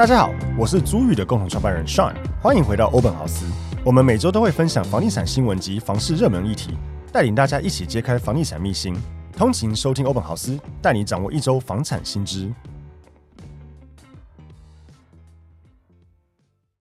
大家好，我是租宇的共同创办人 Sean，欢迎回到欧本豪斯。我们每周都会分享房地产新闻及房市热门议题，带领大家一起揭开房地产秘辛。通勤收听欧本豪斯，带你掌握一周房产新知。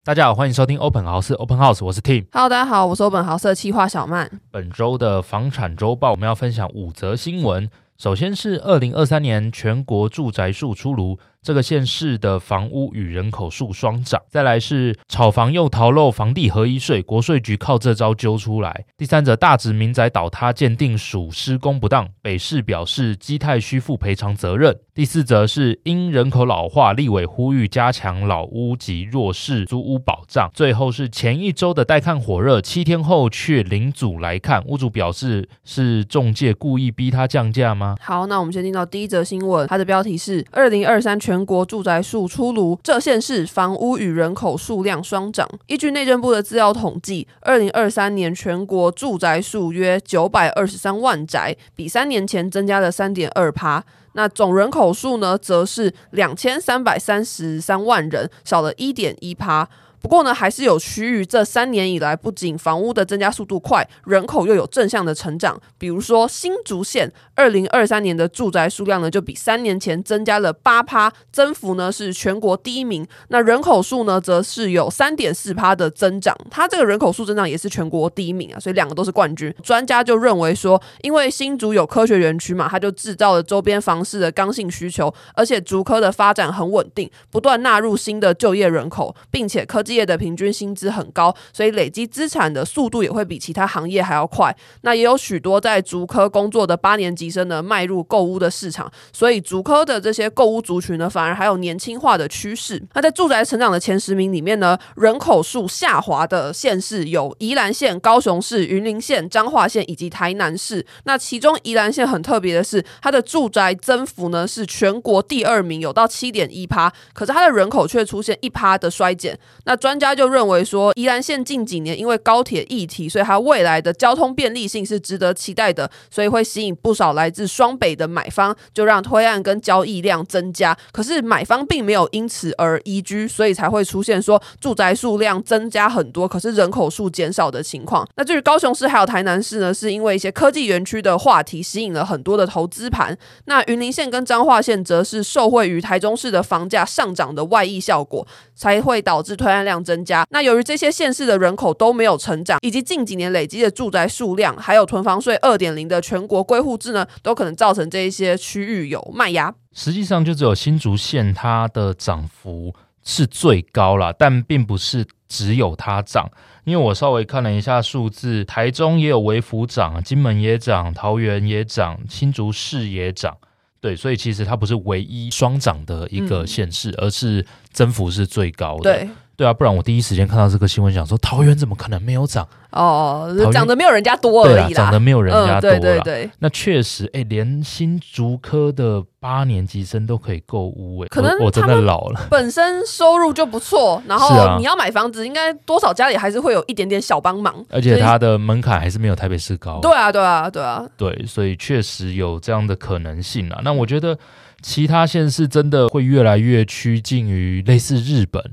大家好，欢迎收听欧本豪斯 Open House，我是 Tim。Hello，大家好，我是欧本豪斯的企划小曼。本周的房产周报，我们要分享五则新闻。首先是二零二三年全国住宅数出炉。这个县市的房屋与人口数双涨，再来是炒房又逃漏房地合一税，国税局靠这招揪出来。第三者大直民宅倒塌鉴定属施工不当，北市表示基泰需负赔偿责任。第四则是因人口老化，立委呼吁加强老屋及弱势租屋保障。最后是前一周的带看火热，七天后却零组来看，屋主表示是中介故意逼他降价吗？好，那我们先听到第一则新闻，它的标题是二零二三全国住宅数出炉，这县市房屋与人口数量双涨。依据内政部的资料统计，二零二三年全国住宅数约九百二十三万宅，比三年前增加了三点二趴。那总人口数呢，则是两千三百三十三万人，少了一点一趴。不过呢，还是有区域这三年以来，不仅房屋的增加速度快，人口又有正向的成长。比如说新竹县，二零二三年的住宅数量呢，就比三年前增加了八趴，增幅呢是全国第一名。那人口数呢，则是有三点四趴的增长，它这个人口数增长也是全国第一名啊，所以两个都是冠军。专家就认为说，因为新竹有科学园区嘛，它就制造了周边房市的刚性需求，而且竹科的发展很稳定，不断纳入新的就业人口，并且科技。业的平均薪资很高，所以累积资产的速度也会比其他行业还要快。那也有许多在竹科工作的八年级生呢，迈入购屋的市场，所以竹科的这些购屋族群呢，反而还有年轻化的趋势。那在住宅成长的前十名里面呢，人口数下滑的县市有宜兰县、高雄市、云林县、彰化县以及台南市。那其中宜兰县很特别的是，它的住宅增幅呢是全国第二名，有到七点一趴，可是它的人口却出现一趴的衰减。那专家就认为说，宜兰县近几年因为高铁议题，所以它未来的交通便利性是值得期待的，所以会吸引不少来自双北的买方，就让推案跟交易量增加。可是买方并没有因此而移居，所以才会出现说住宅数量增加很多，可是人口数减少的情况。那至于高雄市还有台南市呢，是因为一些科技园区的话题吸引了很多的投资盘。那云林县跟彰化县则是受惠于台中市的房价上涨的外溢效果，才会导致推案量。增加，那由于这些县市的人口都没有成长，以及近几年累积的住宅数量，还有囤房税二点零的全国归户制呢，都可能造成这一些区域有卖压。实际上，就只有新竹县它的涨幅是最高啦，但并不是只有它涨，因为我稍微看了一下数字，台中也有微幅涨，金门也涨，桃园也涨，新竹市也涨。对，所以其实它不是唯一双涨的一个县市，嗯，而是增幅是最高的。对。对啊，不然我第一时间看到这个新闻，想说桃园怎么可能没有涨？哦，涨得没有人家多而已啦。涨得没有人家多了。嗯、对对对，那确实，哎，连新竹科的八年级生都可以购屋，哎，可能我，我真的老了。本身收入就不错，然后你要买房子，应该多少家里还是会有一点点小帮忙。而且它的门槛还是没有台北市高。对啊，对啊，对啊。对，所以确实有这样的可能性啊。那我觉得其他县市真的会越来越趋近于类似日本。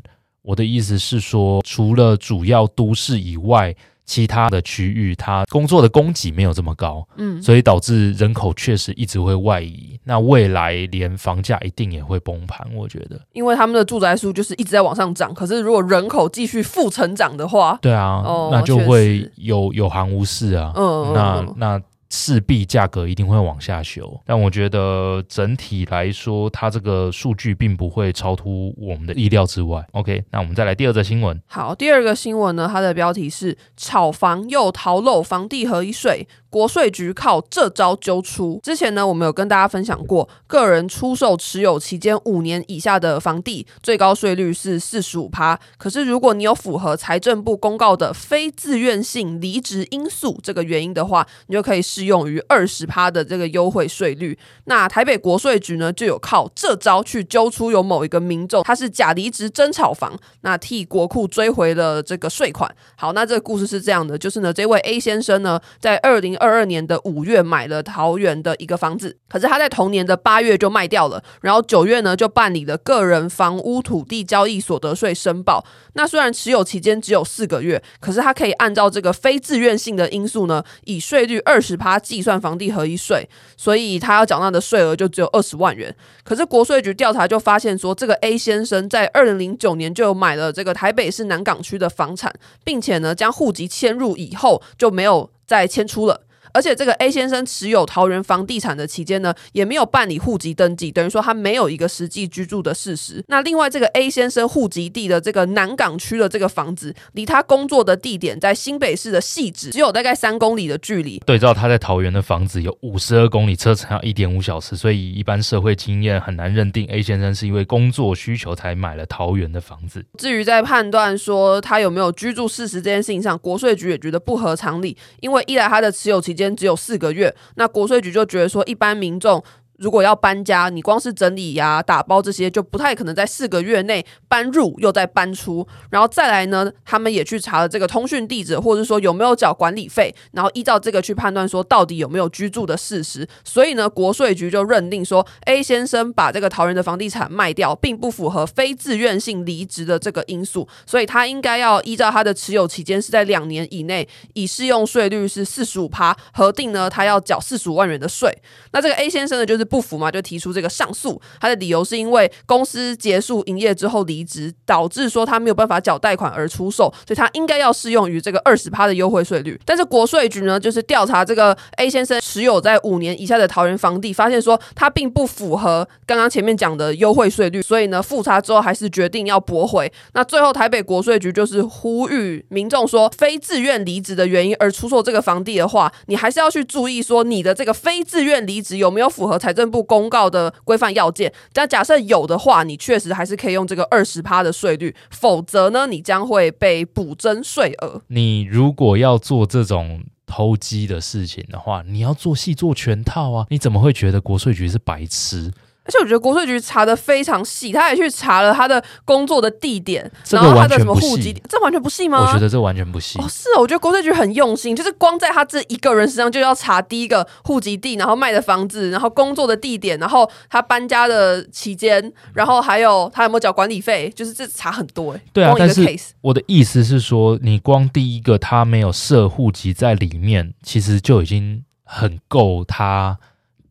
我的意思是说，除了主要都市以外，其他的区域它工作的供给没有这么高，嗯，所以导致人口确实一直会外移。那未来连房价一定也会崩盘，我觉得，因为他们的住宅数就是一直在往上涨，可是如果人口继续负成长的话，对啊，哦，那就会有有行无市啊，嗯，那那。势必价格一定会往下修，但我觉得整体来说，它这个数据并不会超出我们的意料之外。OK，那我们再来第二则新闻。好，第二个新闻呢，它的标题是“炒房又逃漏房地合一税”。国税局靠这招揪出。之前呢，我们有跟大家分享过，个人出售持有期间五年以下的房地，最高税率是四十五趴。可是，如果你有符合财政部公告的非自愿性离职因素这个原因的话，你就可以适用于二十趴的这个优惠税率。那台北国税局呢，就有靠这招去揪出有某一个民众他是假离职真炒房，那替国库追回了这个税款。好，那这个故事是这样的，就是呢，这位 A 先生呢，在二零二二二年的五月买了桃园的一个房子，可是他在同年的八月就卖掉了，然后九月呢就办理了个人房屋土地交易所得税申报。那虽然持有期间只有四个月，可是他可以按照这个非自愿性的因素呢，以税率二十趴计算房地合一税，所以他要缴纳的税额就只有二十万元。可是国税局调查就发现说，这个 A 先生在二零零九年就买了这个台北市南港区的房产，并且呢将户籍迁入以后就没有再迁出了。而且这个 A 先生持有桃园房地产的期间呢，也没有办理户籍登记，等于说他没有一个实际居住的事实。那另外，这个 A 先生户籍地的这个南港区的这个房子，离他工作的地点在新北市的汐止，只有大概三公里的距离。对照他在桃园的房子有五十二公里，车程要一点五小时，所以一般社会经验很难认定 A 先生是因为工作需求才买了桃园的房子。至于在判断说他有没有居住事实这件事情上，国税局也觉得不合常理，因为一来他的持有期间只有四个月，那国税局就觉得说，一般民众。如果要搬家，你光是整理呀、打包这些，就不太可能在四个月内搬入又再搬出。然后再来呢，他们也去查了这个通讯地址，或者说有没有缴管理费，然后依照这个去判断说到底有没有居住的事实。所以呢，国税局就认定说，A 先生把这个桃园的房地产卖掉，并不符合非自愿性离职的这个因素，所以他应该要依照他的持有期间是在两年以内，以适用税率是四十五趴核定呢，他要缴四十五万元的税。那这个 A 先生呢，就是。不服嘛，就提出这个上诉。他的理由是因为公司结束营业之后离职，导致说他没有办法缴贷款而出售，所以他应该要适用于这个二十趴的优惠税率。但是国税局呢，就是调查这个 A 先生持有在五年以下的桃园房地，发现说他并不符合刚刚前面讲的优惠税率，所以呢复查之后还是决定要驳回。那最后台北国税局就是呼吁民众说，非自愿离职的原因而出售这个房地的话，你还是要去注意说你的这个非自愿离职有没有符合财政部公告的规范要件，但假设有的话，你确实还是可以用这个二十趴的税率，否则呢，你将会被补征税额。你如果要做这种偷鸡的事情的话，你要做戏做全套啊！你怎么会觉得国税局是白痴？而且我觉得国税局查的非常细，他也去查了他的工作的地点，这个、然后他的什么户籍，这完全不细吗？我觉得这完全不细。哦，是哦，我觉得国税局很用心，就是光在他这一个人身上就要查第一个户籍地，然后卖的房子，然后工作的地点，然后他搬家的期间，然后还有他有没有缴管理费，就是这查很多哎。对啊，但是我的意思是说，你光第一个他没有设户籍在里面，其实就已经很够他。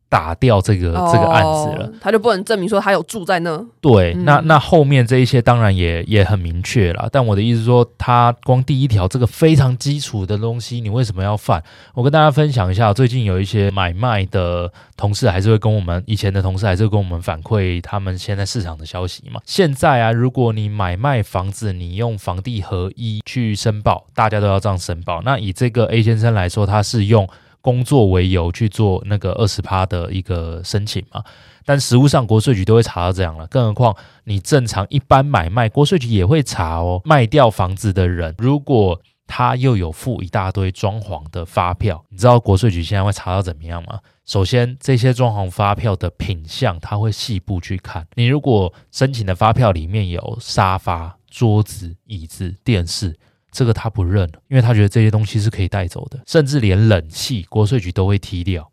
打掉这个、哦、这个案子了，他就不能证明说他有住在那。对，嗯、那那后面这一些当然也也很明确了。但我的意思说，他光第一条这个非常基础的东西，你为什么要犯？我跟大家分享一下，最近有一些买卖的同事还是会跟我们以前的同事还是会跟我们反馈他们现在市场的消息嘛。现在啊，如果你买卖房子，你用房地合一去申报，大家都要这样申报。那以这个 A 先生来说，他是用。工作为由去做那个二十趴的一个申请嘛，但实务上国税局都会查到这样了，更何况你正常一般买卖，国税局也会查哦。卖掉房子的人，如果他又有付一大堆装潢的发票，你知道国税局现在会查到怎么样吗？首先，这些装潢发票的品相，他会细部去看。你如果申请的发票里面有沙发、桌子、椅子、电视。这个他不认，因为他觉得这些东西是可以带走的，甚至连冷气国税局都会踢掉。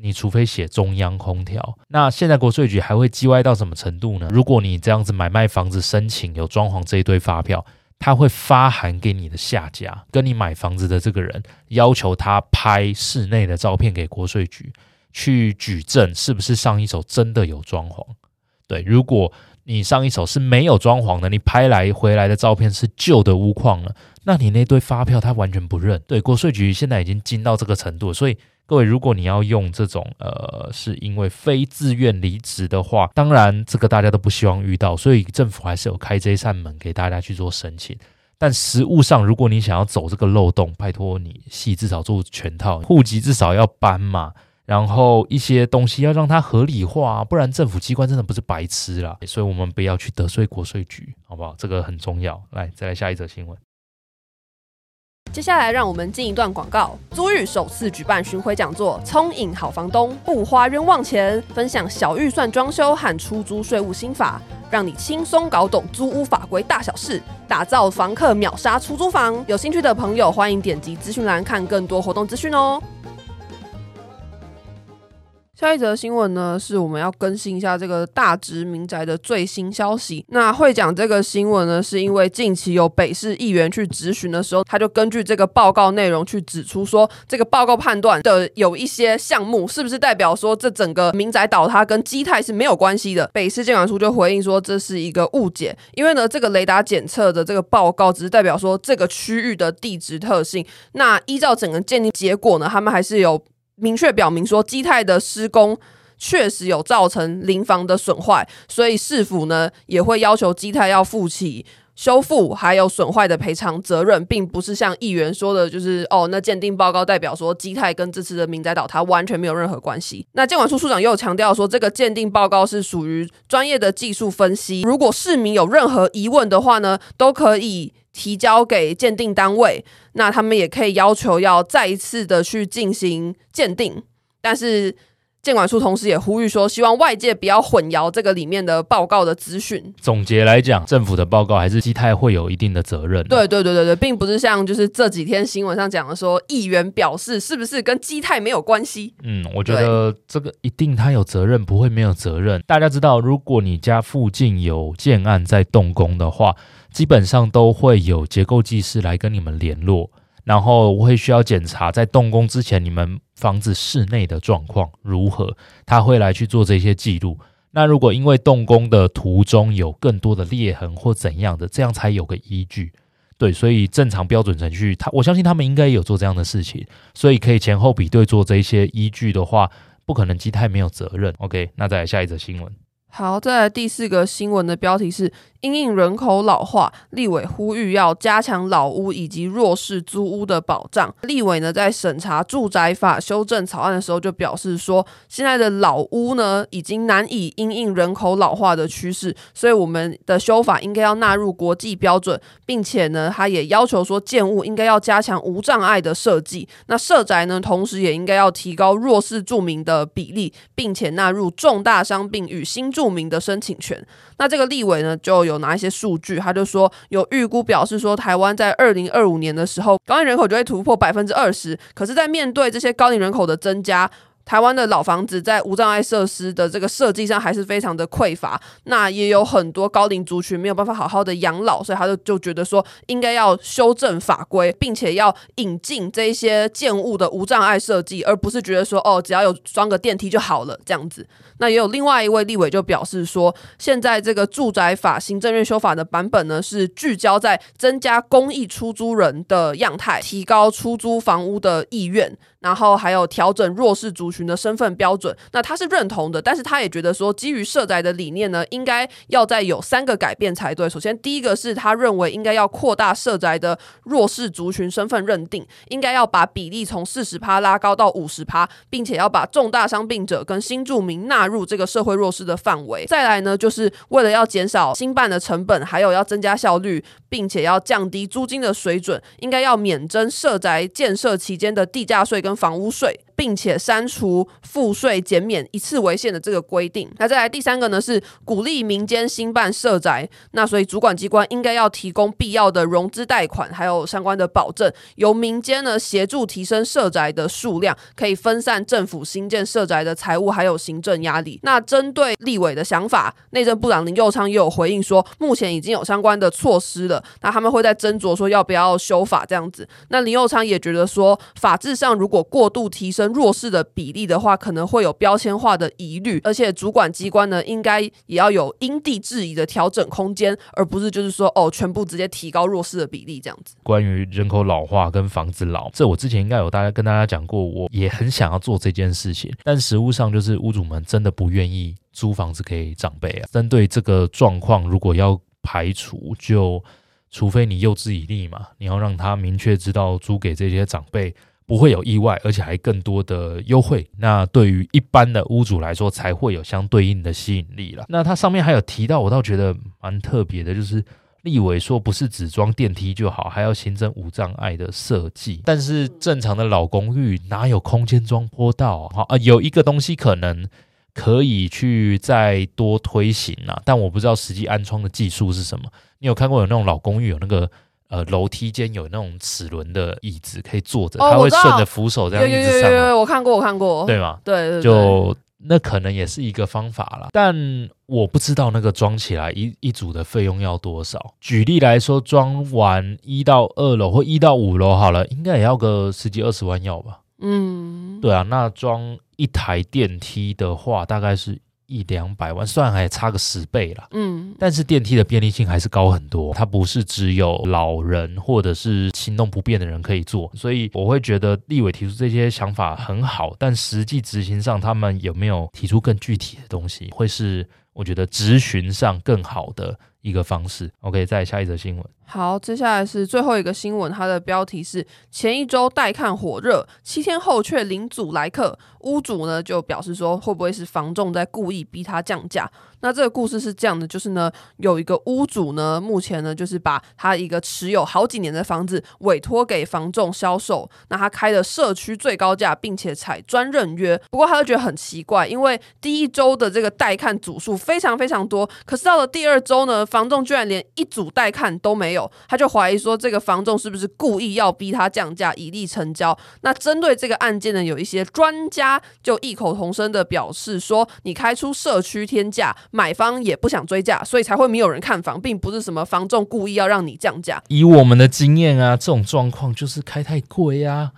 你除非写中央空调。那现在国税局还会叽歪到什么程度呢？如果你这样子买卖房子申请有装潢这一堆发票，他会发函给你的下家，跟你买房子的这个人，要求他拍室内的照片给国税局去举证，是不是上一手真的有装潢？对，如果你上一手是没有装潢的，你拍来回来的照片是旧的屋况了。那你那堆发票他完全不认，对，国税局现在已经精到这个程度，所以各位，如果你要用这种呃，是因为非自愿离职的话，当然这个大家都不希望遇到，所以政府还是有开这一扇门给大家去做申请。但实务上，如果你想要走这个漏洞，拜托你戏至少做全套，户籍至少要搬嘛，然后一些东西要让它合理化，不然政府机关真的不是白痴啦。所以我们不要去得罪国税局，好不好？这个很重要。来，再来下一则新闻。接下来让我们进一段广告。租寓首次举办巡回讲座，聪颖好房东不花冤枉钱，分享小预算装修和出租税务心法，让你轻松搞懂租屋法规大小事，打造房客秒杀出租房。有兴趣的朋友，欢迎点击资讯栏看更多活动资讯哦。下一则新闻呢，是我们要更新一下这个大直民宅的最新消息。那会讲这个新闻呢，是因为近期有北市议员去质询的时候，他就根据这个报告内容去指出说，这个报告判断的有一些项目，是不是代表说这整个民宅倒塌跟基泰是没有关系的？北市建管处就回应说，这是一个误解，因为呢，这个雷达检测的这个报告只是代表说这个区域的地质特性。那依照整个鉴定结果呢，他们还是有。明确表明说，基泰的施工确实有造成邻房的损坏，所以市府呢也会要求基泰要负起修复还有损坏的赔偿责任，并不是像议员说的，就是哦，那鉴定报告代表说基泰跟这次的民宅倒塌完全没有任何关系。那建管处处长又强调说，这个鉴定报告是属于专业的技术分析，如果市民有任何疑问的话呢，都可以。提交给鉴定单位，那他们也可以要求要再一次的去进行鉴定，但是监管处同时也呼吁说，希望外界不要混淆这个里面的报告的资讯。总结来讲，政府的报告还是基泰会有一定的责任。对对对对对，并不是像就是这几天新闻上讲的说，议员表示是不是跟基泰没有关系？嗯，我觉得这个一定他有责任，不会没有责任。大家知道，如果你家附近有建案在动工的话。基本上都会有结构技师来跟你们联络，然后我会需要检查在动工之前你们房子室内的状况如何，他会来去做这些记录。那如果因为动工的途中有更多的裂痕或怎样的，这样才有个依据。对，所以正常标准程序，他我相信他们应该有做这样的事情，所以可以前后比对做这些依据的话，不可能基泰没有责任。OK，那再来下一则新闻。好，再来第四个新闻的标题是。因应人口老化，立委呼吁要加强老屋以及弱势租屋的保障。立委呢在审查住宅法修正草案的时候，就表示说，现在的老屋呢已经难以因应人口老化的趋势，所以我们的修法应该要纳入国际标准，并且呢，他也要求说，建物应该要加强无障碍的设计。那社宅呢，同时也应该要提高弱势住民的比例，并且纳入重大伤病与新住著名的申请权。那这个立委呢就。有拿一些数据，他就说有预估表示说，台湾在二零二五年的时候，高龄人口就会突破百分之二十。可是，在面对这些高龄人口的增加，台湾的老房子在无障碍设施的这个设计上还是非常的匮乏，那也有很多高龄族群没有办法好好的养老，所以他就就觉得说应该要修正法规，并且要引进这一些建物的无障碍设计，而不是觉得说哦，只要有装个电梯就好了这样子。那也有另外一位立委就表示说，现在这个住宅法行政院修法的版本呢，是聚焦在增加公益出租人的样态，提高出租房屋的意愿。然后还有调整弱势族群的身份标准，那他是认同的，但是他也觉得说，基于社宅的理念呢，应该要再有三个改变才对。首先，第一个是他认为应该要扩大社宅的弱势族群身份认定，应该要把比例从四十趴拉高到五十趴，并且要把重大伤病者跟新住民纳入这个社会弱势的范围。再来呢，就是为了要减少新办的成本，还有要增加效率，并且要降低租金的水准，应该要免征社宅建设期间的地价税跟房屋税。并且删除赋税减免一次为限的这个规定。那再来第三个呢，是鼓励民间兴办社宅。那所以主管机关应该要提供必要的融资贷款，还有相关的保证，由民间呢协助提升社宅的数量，可以分散政府新建社宅的财务还有行政压力。那针对立委的想法，内政部长林右昌也有回应说，目前已经有相关的措施了，那他们会在斟酌说要不要修法这样子。那林右昌也觉得说，法制上如果过度提升弱势的比例的话，可能会有标签化的疑虑，而且主管机关呢，应该也要有因地制宜的调整空间，而不是就是说哦，全部直接提高弱势的比例这样子。关于人口老化跟房子老，这我之前应该有大家跟大家讲过，我也很想要做这件事情，但实务上就是屋主们真的不愿意租房子给长辈啊。针对这个状况，如果要排除，就除非你诱之以利嘛，你要让他明确知道租给这些长辈。不会有意外，而且还更多的优惠。那对于一般的屋主来说，才会有相对应的吸引力了。那它上面还有提到，我倒觉得蛮特别的，就是立委说不是只装电梯就好，还要新增无障碍的设计。但是正常的老公寓哪有空间装坡道啊？啊，有一个东西可能可以去再多推行啊，但我不知道实际安装的技术是什么。你有看过有那种老公寓有那个呃楼梯间有那种齿轮的椅子可以坐着，它会顺着扶手这样一直上。对，我看过，我看过，对吗？对对，就。那可能也是一个方法啦，但我不知道那个装起来一一组的费用要多少。举例来说，装完一到二楼或一到五楼好了，应该也要个十几二十万要吧？嗯，对啊，那装一台电梯的话，大概是。一两百万，虽然还差个十倍啦，嗯，但是电梯的便利性还是高很多。它不是只有老人或者是行动不便的人可以坐，所以我会觉得立委提出这些想法很好，但实际执行上，他们有没有提出更具体的东西，会是我觉得执行上更好的一个方式。OK，再下一则新闻。好，接下来是最后一个新闻，它的标题是：前一周带看火热，七天后却零组来客。屋主呢就表示说，会不会是房仲在故意逼他降价？那这个故事是这样的，就是呢，有一个屋主呢，目前呢就是把他一个持有好几年的房子委托给房仲销售，那他开的社区最高价，并且采专任约。不过他就觉得很奇怪，因为第一周的这个带看组数非常非常多，可是到了第二周呢，房仲居然连一组带看都没有，他就怀疑说这个房仲是不是故意要逼他降价以利成交？那针对这个案件呢，有一些专家就异口同声的表示说，你开出社区天价。买方也不想追价，所以才会没有人看房，并不是什么房仲故意要让你降价。以我们的经验啊，这种状况就是开太贵啊，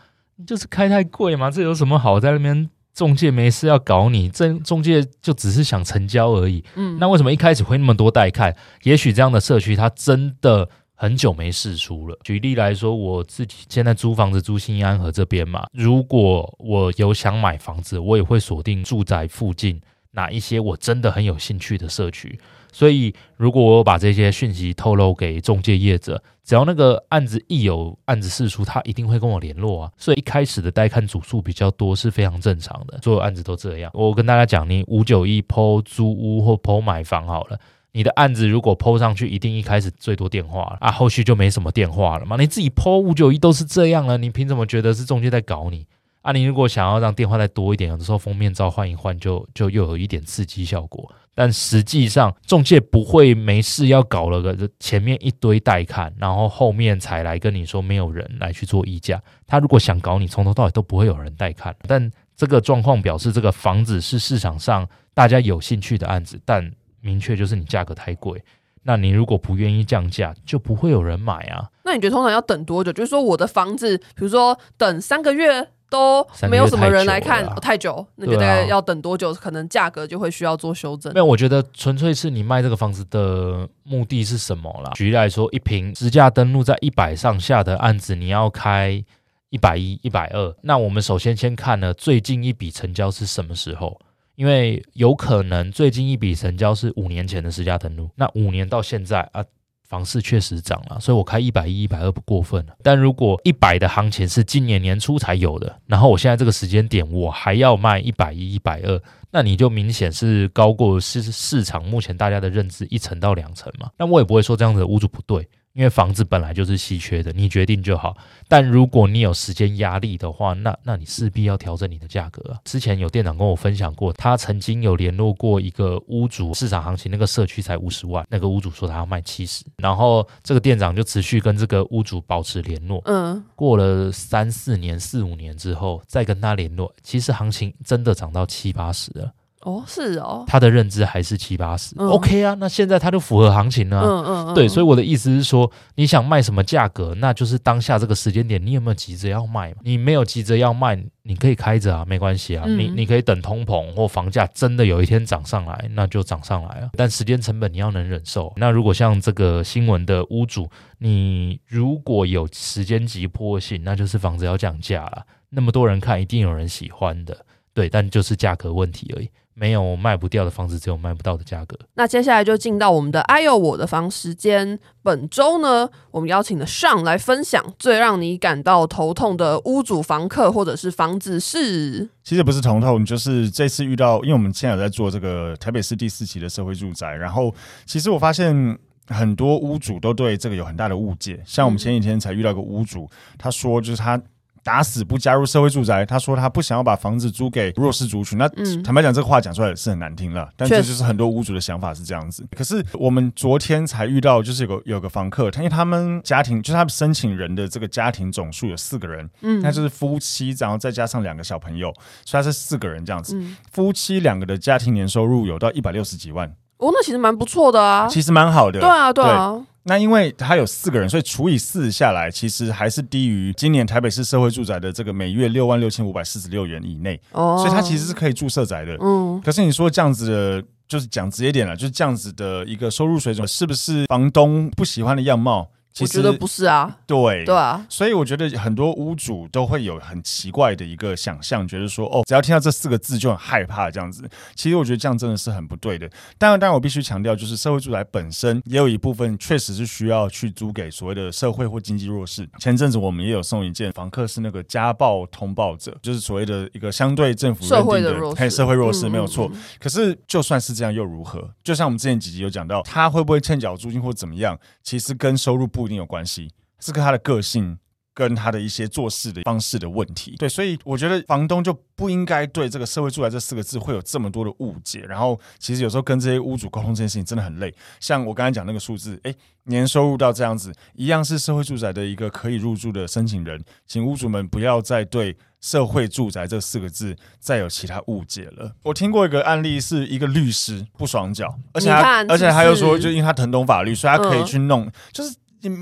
就是开太贵嘛。这有什么好在那边中介没事要搞你？这中介就只是想成交而已。嗯，那为什么一开始会那么多带看？也许这样的社区它真的很久没试出了。举例来说，我自己现在租房子租新安河这边嘛，如果我有想买房子，我也会锁定住宅附近。哪一些我真的很有兴趣的社区，所以如果我把这些讯息透露给中介业者，只要那个案子一有案子事出，他一定会跟我联络啊。所以一开始的带看组数比较多是非常正常的，所有案子都这样。我跟大家讲，你五九一 po 租屋或 po 买房好了，你的案子如果 po 上去，一定一开始最多电话啊，后续就没什么电话了嘛。你自己 po 五九一都是这样了，你凭什么觉得是中介在搞你？啊，你如果想要让电话再多一点，有的时候封面照换一换，就就又有一点刺激效果。但实际上，中介不会没事要搞了个前面一堆带看，然后后面才来跟你说没有人来去做议价。他如果想搞你，从头到尾都不会有人带看。但这个状况表示，这个房子是市场上大家有兴趣的案子，但明确就是你价格太贵。那你如果不愿意降价，就不会有人买啊。那你觉得通常要等多久？就是说我的房子，比如说等三个月。都没有什么人来看，太久，太久，那就大概要等多久？啊、可能价格就会需要做修正。没有，我觉得纯粹是你卖这个房子的目的是什么啦？举例来说，一平实价登录在一百上下的案子，你要开一百一、一百二。那我们首先先看呢，最近一笔成交是什么时候？因为有可能最近一笔成交是五年前的实价登录，那五年到现在啊。房市确实涨了，所以我开一百一、一百二不过分。但如果一百的行情是今年年初才有的，然后我现在这个时间点我还要卖一百一、一百二，那你就明显是高过市市场目前大家的认知一层到两层嘛。那我也不会说这样子的屋主不对。因为房子本来就是稀缺的，你决定就好。但如果你有时间压力的话，那那你势必要调整你的价格啊。之前有店长跟我分享过，他曾经有联络过一个屋主，市场行情那个社区才五十万，那个屋主说他要卖七十，然后这个店长就持续跟这个屋主保持联络。嗯，过了三四年、四五年之后再跟他联络，其实行情真的涨到七八十了。哦，是哦，他的认知还是七八十，OK 啊，那现在他就符合行情了，嗯嗯嗯，对，所以我的意思是说，你想卖什么价格，那就是当下这个时间点，你有没有急着要卖？你没有急着要卖，你可以开着啊，没关系啊，嗯、你你可以等通膨或房价真的有一天涨上来，那就涨上来了，但时间成本你要能忍受。那如果像这个新闻的屋主，你如果有时间急迫性，那就是房子要降价了，那么多人看，一定有人喜欢的，对，但就是价格问题而已。没有卖不掉的房子，只有卖不到的价格。那接下来就进到我们的哎呦我的房时间。本周呢，我们邀请了 Sean 来分享最让你感到头痛的屋主、房客或者是房子是。其实不是头痛，就是这次遇到，因为我们现在有在做这个台北市第四期的社会住宅，然后其实我发现。很多屋主都对这个有很大的误解。像我们前几天才遇到一个屋主，他说就是他。打死不加入社会住宅，他说他不想要把房子租给弱势族群。那坦白讲，这个话讲出来是很难听了，但这就是很多屋主的想法是这样子。可是我们昨天才遇到，就是有个有个房客，他因为他们家庭就是他们申请人的这个家庭总数有四个人，嗯，那就是夫妻，然后再加上两个小朋友，所以他是四个人这样子。夫妻两个的家庭年收入有到一百六十几万，哦，那其实蛮不错的啊，其实蛮好的，对啊，对啊。那因为他有四个人，所以除以四下来，其实还是低于今年台北市社会住宅的这个每月六万六千五百四十六元以内，哦，所以他其实是可以住社宅的。嗯，可是你说这样子的，就是讲直接点了，就是这样子的一个收入水准，是不是房东不喜欢的样貌？我觉得不是啊，对对啊，所以我觉得很多屋主都会有很奇怪的一个想象，觉得说哦，只要听到这四个字就很害怕这样子。其实我觉得这样真的是很不对的。当然，当然我必须强调，就是社会住宅本身也有一部分确实是需要去租给所谓的社会或经济弱势。前阵子我们也有送一件房客是那个家暴通报者，就是所谓的一个相对政府认定的社会的弱势，社会弱势没有错。可是就算是这样又如何？就像我们之前几集有讲到，他会不会欠缴租金或怎么样，其实跟收入不一定有关系。是跟他的个性，跟他的一些做事的方式的问题。对，所以我觉得房东就不应该对这个“社会住宅”这四个字会有这么多的误解。然后，其实有时候跟这些屋主沟通这件事情真的很累。像我刚才讲那个数字，诶，年收入到这样子，一样是社会住宅的一个可以入住的申请人，请屋主们不要再对“社会住宅”这四个字再有其他误解了。我听过一个案例，是一个律师不爽脚，而且他而且他又说，就因为他疼懂法律，所以他可以去弄，就是。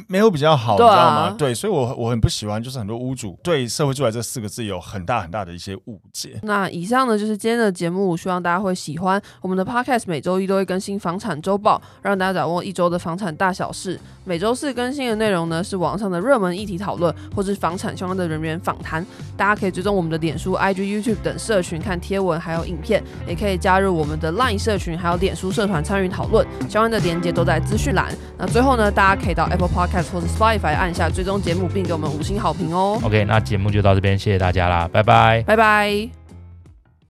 没有比较好，你知道吗？对，所以我我很不喜欢，就是很多屋主对“社会住宅”这四个字有很大很大的一些误解。那以上呢，就是今天的节目，希望大家会喜欢。我们的 Podcast 每周一都会更新房产周报，让大家掌握一周的房产大小事。每周四更新的内容呢，是网上的热门议题讨论，或是房产相关的人员访谈。大家可以追踪我们的脸书、IG、YouTube 等社群看贴文，还有影片，也可以加入我们的 Line 社群，还有脸书社团参与讨论。相关的连接都在资讯栏。那最后呢，大家可以到 Apple Podcast 或是 Spotify 按下追踪节目，并给我们五星好评哦。OK，那节目就到这边，谢谢大家啦，拜拜，拜拜。